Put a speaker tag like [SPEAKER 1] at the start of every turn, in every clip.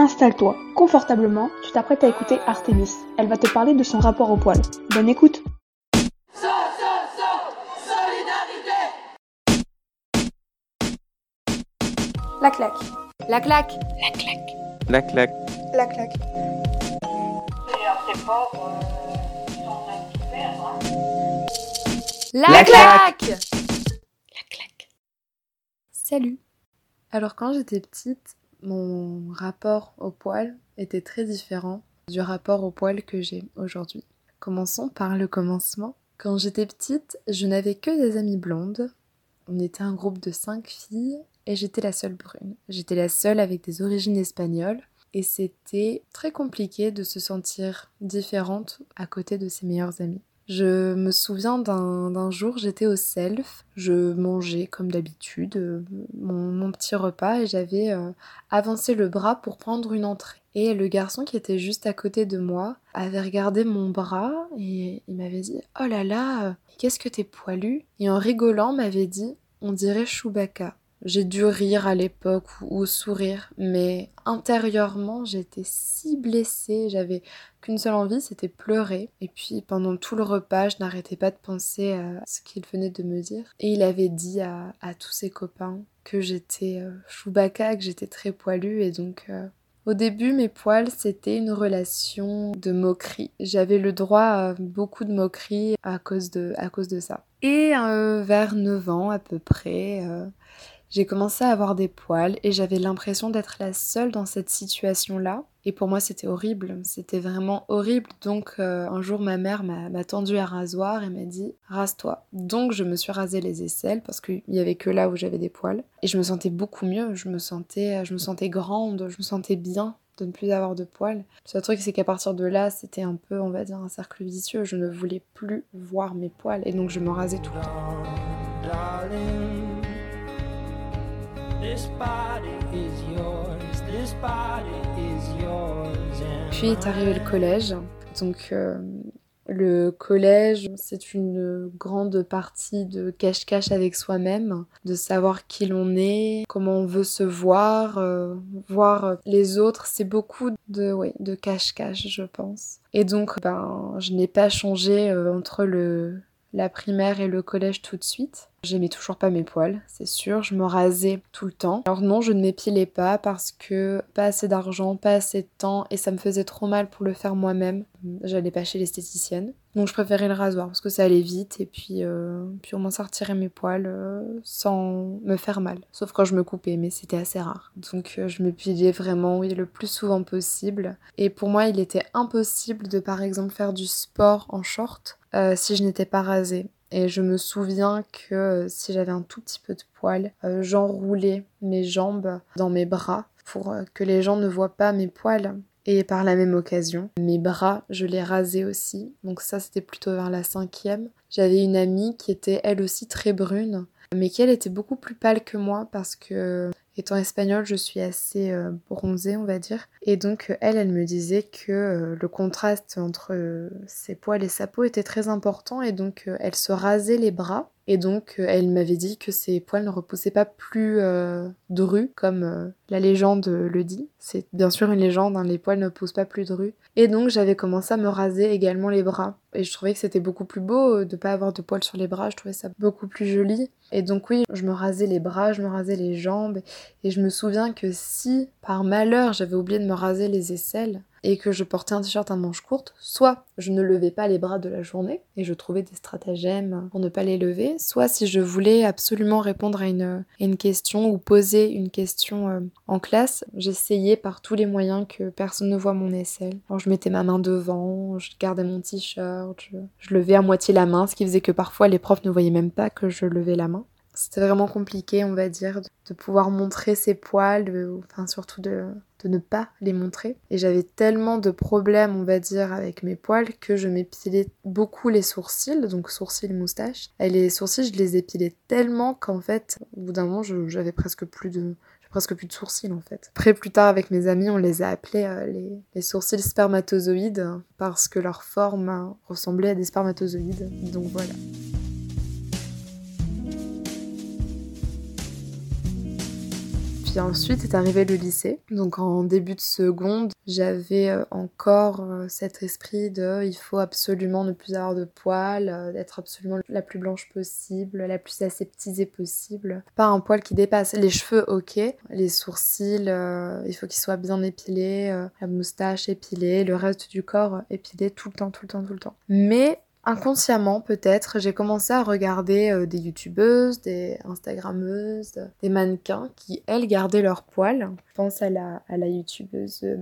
[SPEAKER 1] Installe-toi confortablement, tu t'apprêtes à écouter Artemis. Elle va te parler de son rapport au poil. Bonne écoute La claque.
[SPEAKER 2] La claque.
[SPEAKER 1] La claque.
[SPEAKER 3] La claque.
[SPEAKER 1] La claque.
[SPEAKER 2] La,
[SPEAKER 3] La
[SPEAKER 2] claque.
[SPEAKER 1] La claque.
[SPEAKER 2] Salut. Alors quand j'étais petite, mon rapport au poil était très différent du rapport au poil que j'ai aujourd'hui. Commençons par le commencement. Quand j'étais petite, je n'avais que des amies blondes. On était un groupe de cinq filles et j'étais la seule brune. J'étais la seule avec des origines espagnoles et c'était très compliqué de se sentir différente à côté de ses meilleures amies. Je me souviens d'un jour, j'étais au self, je mangeais comme d'habitude euh, mon, mon petit repas et j'avais euh, avancé le bras pour prendre une entrée. Et le garçon qui était juste à côté de moi avait regardé mon bras et il m'avait dit Oh là là, qu'est-ce que t'es poilu? Et en rigolant m'avait dit On dirait Chewbacca. J'ai dû rire à l'époque ou, ou sourire, mais intérieurement j'étais si blessée, j'avais qu'une seule envie, c'était pleurer. Et puis pendant tout le repas, je n'arrêtais pas de penser à ce qu'il venait de me dire. Et il avait dit à, à tous ses copains que j'étais euh, Chewbacca, que j'étais très poilue et donc... euh, au début, mes poils, c'était une relation de moquerie. J'avais le droit à beaucoup de moqueries à cause de, à cause de ça. Et euh, vers 9 ans à peu près, euh, j'ai commencé à avoir des poils et j'avais l'impression d'être la seule dans cette situation-là. Et pour moi, c'était horrible. C'était vraiment horrible. Donc, euh, un jour, ma mère m'a tendu un rasoir et m'a dit Rase-toi. Donc, je me suis rasé les aisselles parce qu'il y avait que là où j'avais des poils. Et je me sentais beaucoup mieux. Je me sentais, je me sentais grande. Je me sentais bien de ne plus avoir de poils. Le seul truc, c'est qu'à partir de là, c'était un peu, on va dire, un cercle vicieux. Je ne voulais plus voir mes poils et donc je me rasais tout le temps. Puis est arrivé le collège. Donc euh, le collège, c'est une grande partie de cache-cache avec soi-même, de savoir qui l'on est, comment on veut se voir, euh, voir les autres. C'est beaucoup de, de cache-cache, je pense. Et donc, ben, je n'ai pas changé euh, entre le, la primaire et le collège tout de suite. J'aimais toujours pas mes poils, c'est sûr. Je me rasais tout le temps. Alors non, je ne m'épilais pas parce que pas assez d'argent, pas assez de temps et ça me faisait trop mal pour le faire moi-même. J'allais pas chez l'esthéticienne. Donc je préférais le rasoir parce que ça allait vite et puis, euh, puis au ça mes poils euh, sans me faire mal. Sauf quand je me coupais, mais c'était assez rare. Donc euh, je m'épilais vraiment, le plus souvent possible. Et pour moi, il était impossible de par exemple faire du sport en short euh, si je n'étais pas rasée. Et je me souviens que euh, si j'avais un tout petit peu de poils, euh, j'enroulais mes jambes dans mes bras pour euh, que les gens ne voient pas mes poils. Et par la même occasion, mes bras, je les rasais aussi. Donc ça, c'était plutôt vers la cinquième. J'avais une amie qui était elle aussi très brune, mais qui elle était beaucoup plus pâle que moi parce que étant espagnole, je suis assez euh, bronzée, on va dire. Et donc elle, elle me disait que euh, le contraste entre euh, ses poils et sa peau était très important et donc elle se rasait les bras. Et donc elle m'avait dit que ses poils ne repoussaient pas plus euh, comme la légende le dit. C'est bien sûr une légende, hein, les poils ne poussent pas plus drus. Et donc j'avais commencé à me raser également les bras. Et je trouvais que c'était beaucoup plus beau euh, de pas avoir de poils sur les bras, je trouvais ça beaucoup plus joli. Et donc oui, je me rasais les bras, je me rasais les jambes. Et je me souviens que si, par malheur, j'avais oublié de me raser les aisselles et que je portais un t-shirt à manches courtes, soit je ne levais pas les bras de la journée et je trouvais des stratagèmes pour ne pas les lever, soit si je voulais absolument répondre à une, à une question ou poser une question euh, en classe, j'essayais par tous les moyens que personne ne voit mon aisselle. Alors je mettais ma main devant, je gardais mon t-shirt, je, levais à moitié la main, ce qui faisait que parfois les profs ne voyaient même pas que je levais la main. C'était vraiment compliqué, on va dire, de, de pouvoir montrer ses poils, de- enfin surtout de, de ne pas les montrer. Et j'avais tellement de problèmes, on va dire, avec mes poils que je m'épilais beaucoup les sourcils, donc sourcils moustaches. Et les sourcils, je les épilais tellement qu'en fait, au bout d'un moment, j'avais presque plus de, presque plus de sourcils en fait. Après, plus tard, avec mes amis, on les a appelés euh, les, les sourcils spermatozoïdes parce que leur forme euh, ressemblait à des spermatozoïdes. Donc voilà. Puis ensuite est arrivé le lycée. Donc en début de seconde, j'avais euh, encore euh, cet esprit de il faut absolument ne plus avoir de poils, euh, d'être absolument la plus blanche possible, la plus aseptisée possible. Pas un poil qui dépasse. Les cheveux, ok. Les sourcils, il faut qu'ils soient bien épilés, la moustache épilée, le reste du corps épilé tout le temps, tout le temps, tout le temps. Mais Inconsciemment peut-être, j'ai commencé à regarder euh, des youtubeuses, des instagrammeuses, des mannequins qui, elles, gardaient leurs poils. Je pense à la, à la youtubeuse euh,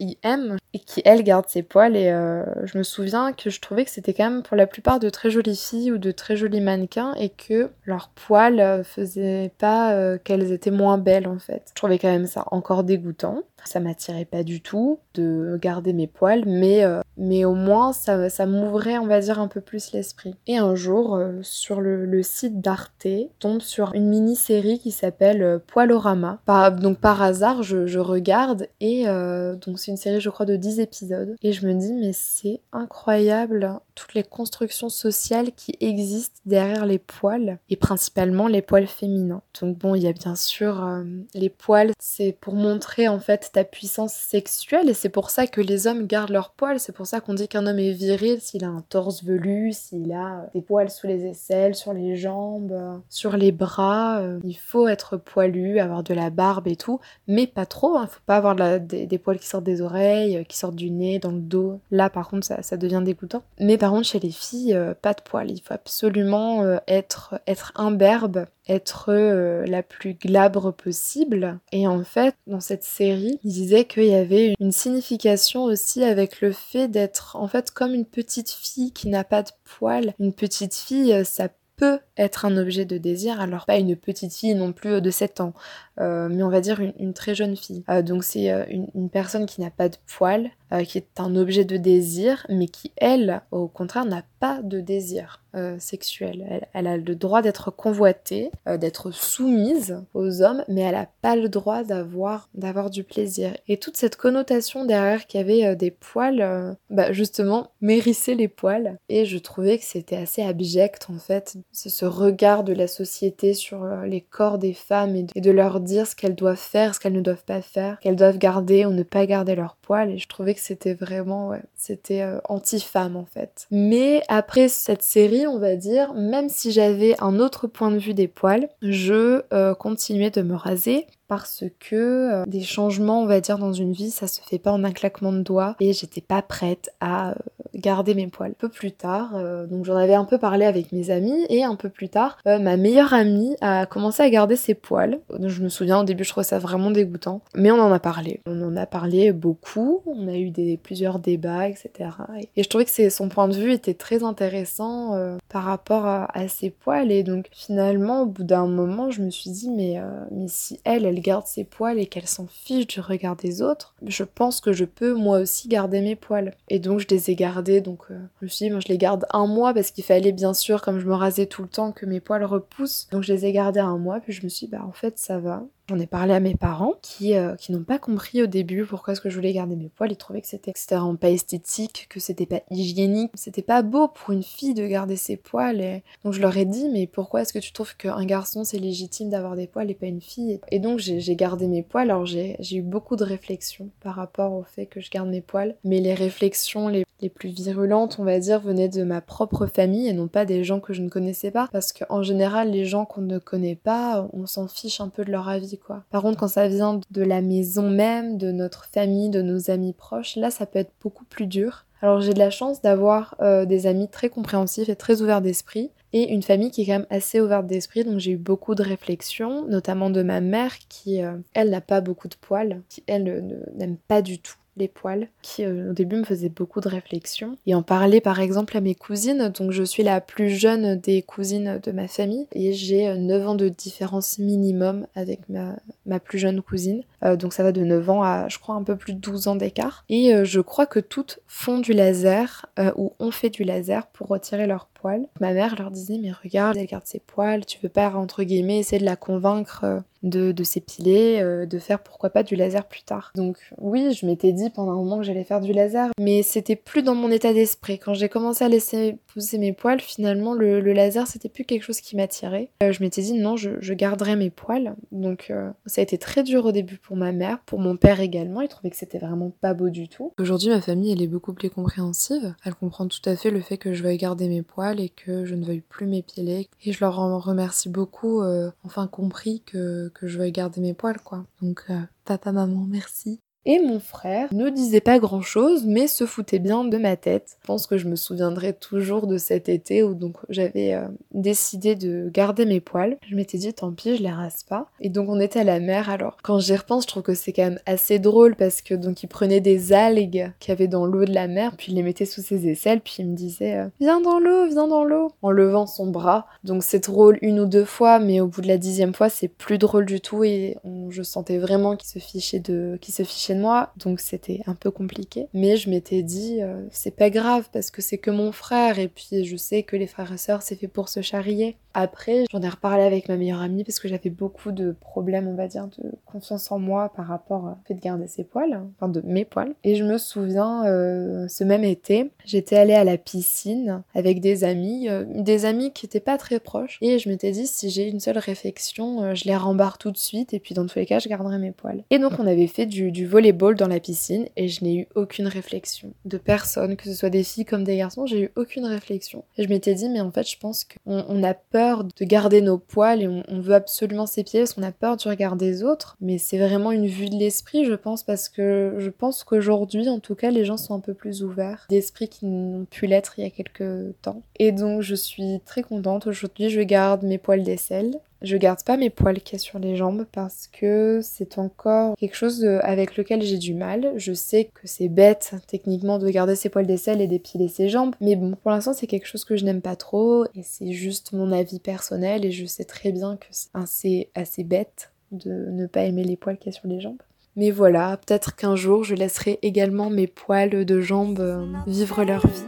[SPEAKER 2] AIM et qui elle garde ses poils et euh, je me souviens que je trouvais que c'était quand même pour la plupart de très jolies filles ou de très jolis mannequins et que leurs poils faisaient pas qu'elles étaient moins belles en fait. Je trouvais quand même ça encore dégoûtant. Ça m'attirait pas du tout de garder mes poils mais, mais au moins ça, m'ouvrait on va dire un peu plus l'esprit. Et un jour sur le, site d'Arte tombe sur une mini-série qui s'appelle Poilorama. donc par hasard je, je regarde et donc c'est une série je crois de 10 épisodes. Et je me dis mais c'est incroyable toutes les constructions sociales qui existent derrière les poils et principalement les poils féminins. Donc bon il y a bien sûr euh, les poils c'est pour montrer en fait ta puissance sexuelle et c'est pour ça que les hommes gardent leurs poils. C'est pour ça qu'on dit qu'un homme est viril s'il a un torse velu, s'il a des poils sous les aisselles, sur les jambes, sur les bras. Euh, il faut être poilu, avoir de la barbe et tout, mais pas trop. Hein. Faut pas avoir des, poils qui sortent des oreilles, qui sortent du nez, dans le dos. Là, par contre, ça, devient dégoûtant. Mais contre, chez les filles, euh, pas de poils. Il faut absolument euh, être, être imberbe, être euh, la plus glabre possible. Et en fait, dans cette série, il disait qu'il y avait une signification aussi avec le fait d'être en fait comme une petite fille qui n'a pas de poils. Une petite fille, ça peut être un objet de désir, alors pas une petite fille non plus de 7 ans, euh, mais on va dire une, très jeune fille. Euh, donc c'est euh, une, personne qui n'a pas de poils, qui est un objet de désir, mais qui, elle, au contraire, n'a pas de désir sexuel. Elle, a le droit d'être convoitée, d'être soumise aux hommes, mais elle n'a pas le droit d'avoir, du plaisir. Et toute cette connotation derrière qu'il y avait des poils, bah justement, mérissait les poils. Et je trouvais que c'était assez abject, en fait, ce regard de la société sur les corps des femmes et de leur ce qu'elles doivent faire, ce qu'elles ne doivent pas faire, qu'elles doivent garder ou ne pas garder leur poils. Et je trouvais que c'était vraiment, c'était euh, anti-femme en fait. Mais après cette série, on va dire, même si j'avais un autre point de vue des poils, je euh, continuais de me raser parce que euh, des changements, on va dire, dans une vie, ça se fait pas en un claquement de doigts et j'étais pas prête à garder mes poils. Un peu plus tard, donc j'en avais un peu parlé avec mes amis et un peu plus tard, ma meilleure amie a commencé à garder ses poils. Je me souviens au début, je trouvais ça vraiment dégoûtant, mais on en a parlé. On en a parlé beaucoup, on a eu plusieurs débats, etc. Et, je trouvais que son point de vue était très intéressant euh, par rapport à, ses poils. Et donc finalement, au bout d'un moment, je me suis dit, mais, euh, mais si elle, elle garde ses poils et qu'elle s'en fiche du regard des autres, je pense que je peux moi aussi garder mes poils. Et donc je les ai gardés, donc euh, je me suis dit, je les garde un mois parce qu'il fallait bien sûr, comme je me rasais tout le temps, que mes poils repoussent. Donc je les ai gardés un mois, puis je me suis dit, bah en fait ça va. J'en ai parlé à mes parents qui, euh, qui n'ont pas compris au début pourquoi est-ce que je voulais garder mes poils. Ils trouvaient que c'était vraiment pas esthétique, que c'était pas hygiénique, c'était pas beau pour une fille de garder ses poils. Donc je leur ai dit, mais pourquoi est-ce que tu trouves qu'un garçon c'est légitime d'avoir des poils et pas une fille? Et donc j'ai gardé mes poils. Alors j'ai eu beaucoup de réflexions par rapport au fait que je garde mes poils. Mais les réflexions les, les plus virulentes, on va dire, venaient de ma propre famille et non pas des gens que je ne connaissais pas. Parce qu'en général, les gens qu'on ne connaît pas, on s'en fiche un peu de leur avis par contre, quand ça vient de la maison même, de notre famille, de nos amis proches, là, ça peut être beaucoup plus dur. Alors j'ai de la chance d'avoir euh, des amis très compréhensifs et très ouverts d'esprit et une famille qui est quand même assez ouverte d'esprit donc j'ai eu beaucoup de réflexions notamment de ma mère qui euh, elle n'a pas beaucoup de poils qui elle n'aime pas du tout les poils, qui euh, au début me faisait beaucoup de réflexions. Et en parler par exemple à mes cousines, donc je suis la plus jeune des cousines de ma famille, et j'ai 9 euh, ans de différence minimum avec ma, ma plus jeune cousine. Euh, donc ça va de 9 ans à je crois un peu plus de 12 ans d'écart. Et je crois que toutes font du laser ou ont fait du laser pour retirer leurs poils. Ma mère leur disait mais regarde, elle garde ses poils, tu veux pas entre guillemets essayer de la convaincre euh, de, s'épiler, euh, de faire pourquoi pas du laser plus tard. Donc oui, je m'étais dit pendant un moment que j'allais faire du laser, mais c'était plus dans mon état d'esprit. Quand j'ai commencé à laisser pousser mes poils, finalement le, laser c'était plus quelque chose qui m'attirait. Euh, je m'étais dit non, je, garderai mes poils. Donc ça a été très dur au début pour ma mère, pour mon père également, il trouvait que c'était vraiment pas beau du tout. Aujourd'hui ma famille elle est beaucoup plus compréhensive, elle comprend tout à fait le fait que je veuille garder mes poils et que je ne veuille plus m'épiler. Et je leur en remercie beaucoup, enfin compris que que je veuille garder mes poils, quoi. Donc, euh, papa, maman, merci. Et mon frère ne disait pas grand chose, mais se foutait bien de ma tête. Je pense que je me souviendrai toujours de cet été où donc j'avais euh, décidé de garder mes poils. Je m'étais dit tant pis, je les rase pas. Et donc on était à la mer. Alors quand j'y repense, je trouve que c'est quand même assez drôle parce que donc il prenait des algues qu'il y avait dans l'eau de la mer, puis il les mettait sous ses aisselles, puis il me disait euh, viens dans l'eau, viens dans l'eau, en levant son bras. Donc c'est drôle une ou deux fois, mais au bout de la dixième fois, c'est plus drôle du tout et je sentais vraiment qu'il se fichait de, qu'il se fichait moi, donc c'était un peu compliqué. Mais je m'étais dit, euh, c'est pas grave parce que c'est que mon frère, et puis je sais que les frères et sœurs, c'est fait pour se charrier. Après, j'en ai reparlé avec ma meilleure amie parce que j'avais beaucoup de problèmes, on va dire, de confiance en moi par rapport au fait de garder ses poils, enfin de mes poils. Et je me souviens, euh, ce même été, j'étais allée à la piscine avec des amis, euh, des amis qui étaient pas très proches, et je m'étais dit, si j'ai une seule réflexion, je les rembarre tout de suite, et puis dans tous les cas, je garderai mes poils. Et donc, on avait fait du, du volleyball dans la piscine et je n'ai eu aucune réflexion de personne, que ce soit des filles comme des garçons, j'ai eu aucune réflexion. Et je m'étais dit, mais en fait, je pense qu'on on a peur de garder nos poils et on, veut absolument s'épiler parce qu'on a peur du regard des autres. Mais c'est vraiment une vue de l'esprit, je pense, parce que je pense qu'aujourd'hui, en tout cas, les gens sont un peu plus ouverts d'esprit qu'ils n'ont pu l'être il y a quelques temps. Et donc, je suis très contente. Aujourd'hui, je garde mes poils d'aisselle. Je garde pas mes poils qu'il y a sur les jambes parce que c'est encore quelque chose avec lequel j'ai du mal. Je sais que c'est bête techniquement de garder ses poils d'aisselle et d'épiler ses jambes, mais bon, pour l'instant c'est quelque chose que je n'aime pas trop et c'est juste mon avis personnel et je sais très bien que c'est assez, bête de ne pas aimer les poils qu'il y a sur les jambes. Mais voilà, peut-être qu'un jour je laisserai également mes poils de jambes euh, vivre leur vie.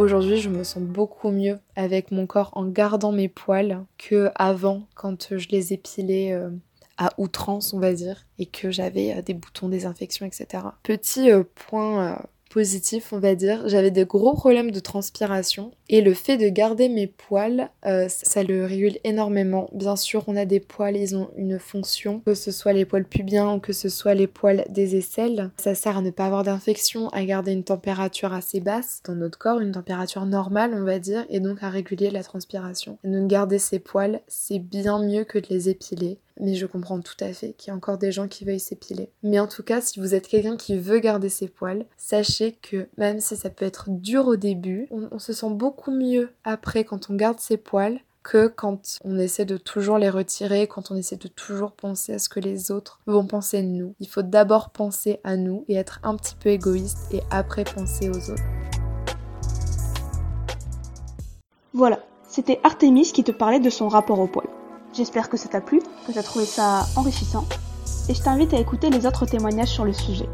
[SPEAKER 2] Aujourd'hui, je me sens beaucoup mieux avec mon corps en gardant mes poils que avant quand je les épilais euh, à outrance, on va dire, et que j'avais euh, des boutons, des infections, etc. Petit euh, point positif, on va dire. J'avais des gros problèmes de transpiration et le fait de garder mes poils, euh, ça le régule énormément. Bien sûr, on a des poils, ils ont une fonction, que ce soit les poils pubiens ou que ce soit les poils des aisselles. Ça sert à ne pas avoir d'infection, à garder une température assez basse dans notre corps, une température normale, on va dire, et donc à réguler la transpiration. Et donc garder ses poils, c'est bien mieux que de les épiler mais je comprends tout à fait qu'il y a encore des gens qui veuillent s'épiler. Mais en tout cas, si vous êtes quelqu'un qui veut garder ses poils, sachez que même si ça peut être dur au début, on, se sent beaucoup mieux après quand on garde ses poils que quand on essaie de toujours les retirer, quand on essaie de toujours penser à ce que les autres vont penser de nous. Il faut d'abord penser à nous et être un petit peu égoïste et après penser aux autres.
[SPEAKER 1] Voilà, c'était Artemis qui te parlait de son rapport au poil. J'espère que ça t'a plu, que tu as trouvé ça enrichissant, et je t'invite à écouter les autres témoignages sur le sujet.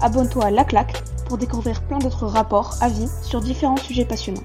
[SPEAKER 1] Abonne-toi à La Claque pour découvrir plein d'autres rapports, avis sur différents sujets passionnants.